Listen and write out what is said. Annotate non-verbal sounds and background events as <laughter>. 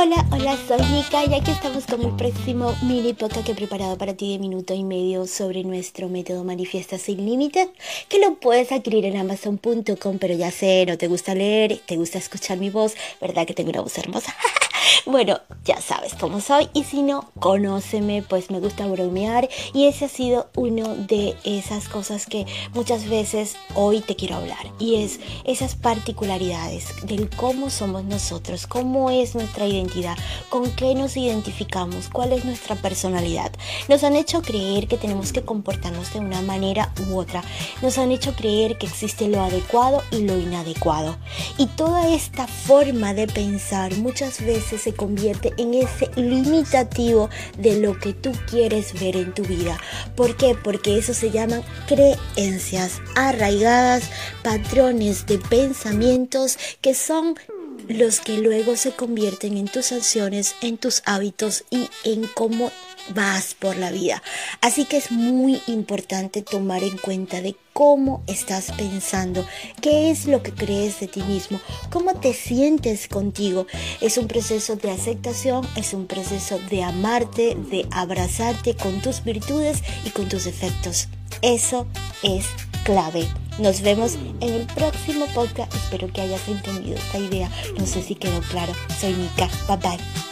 Hola, hola, soy Nika y aquí estamos con el próximo mini podcast que he preparado para ti de minuto y medio sobre nuestro método Manifiesta sin límites, que lo puedes adquirir en amazon.com, pero ya sé, no te gusta leer, te gusta escuchar mi voz, ¿verdad que tengo una voz hermosa? <laughs> Bueno, ya sabes cómo soy y si no, conóceme, pues me gusta bromear y ese ha sido uno de esas cosas que muchas veces hoy te quiero hablar y es esas particularidades del cómo somos nosotros, cómo es nuestra identidad, con qué nos identificamos, cuál es nuestra personalidad. Nos han hecho creer que tenemos que comportarnos de una manera u otra, nos han hecho creer que existe lo adecuado y lo inadecuado y toda esta forma de pensar muchas veces se convierte en ese limitativo de lo que tú quieres ver en tu vida. ¿Por qué? Porque eso se llaman creencias arraigadas, patrones de pensamientos que son los que luego se convierten en tus acciones, en tus hábitos y en cómo vas por la vida. Así que es muy importante tomar en cuenta de cómo estás pensando, qué es lo que crees de ti mismo, cómo te sientes contigo. Es un proceso de aceptación, es un proceso de amarte, de abrazarte con tus virtudes y con tus defectos. Eso es clave. Nos vemos en el próximo podcast. Espero que hayas entendido esta idea. No sé si quedó claro. Soy Nika. Bye bye.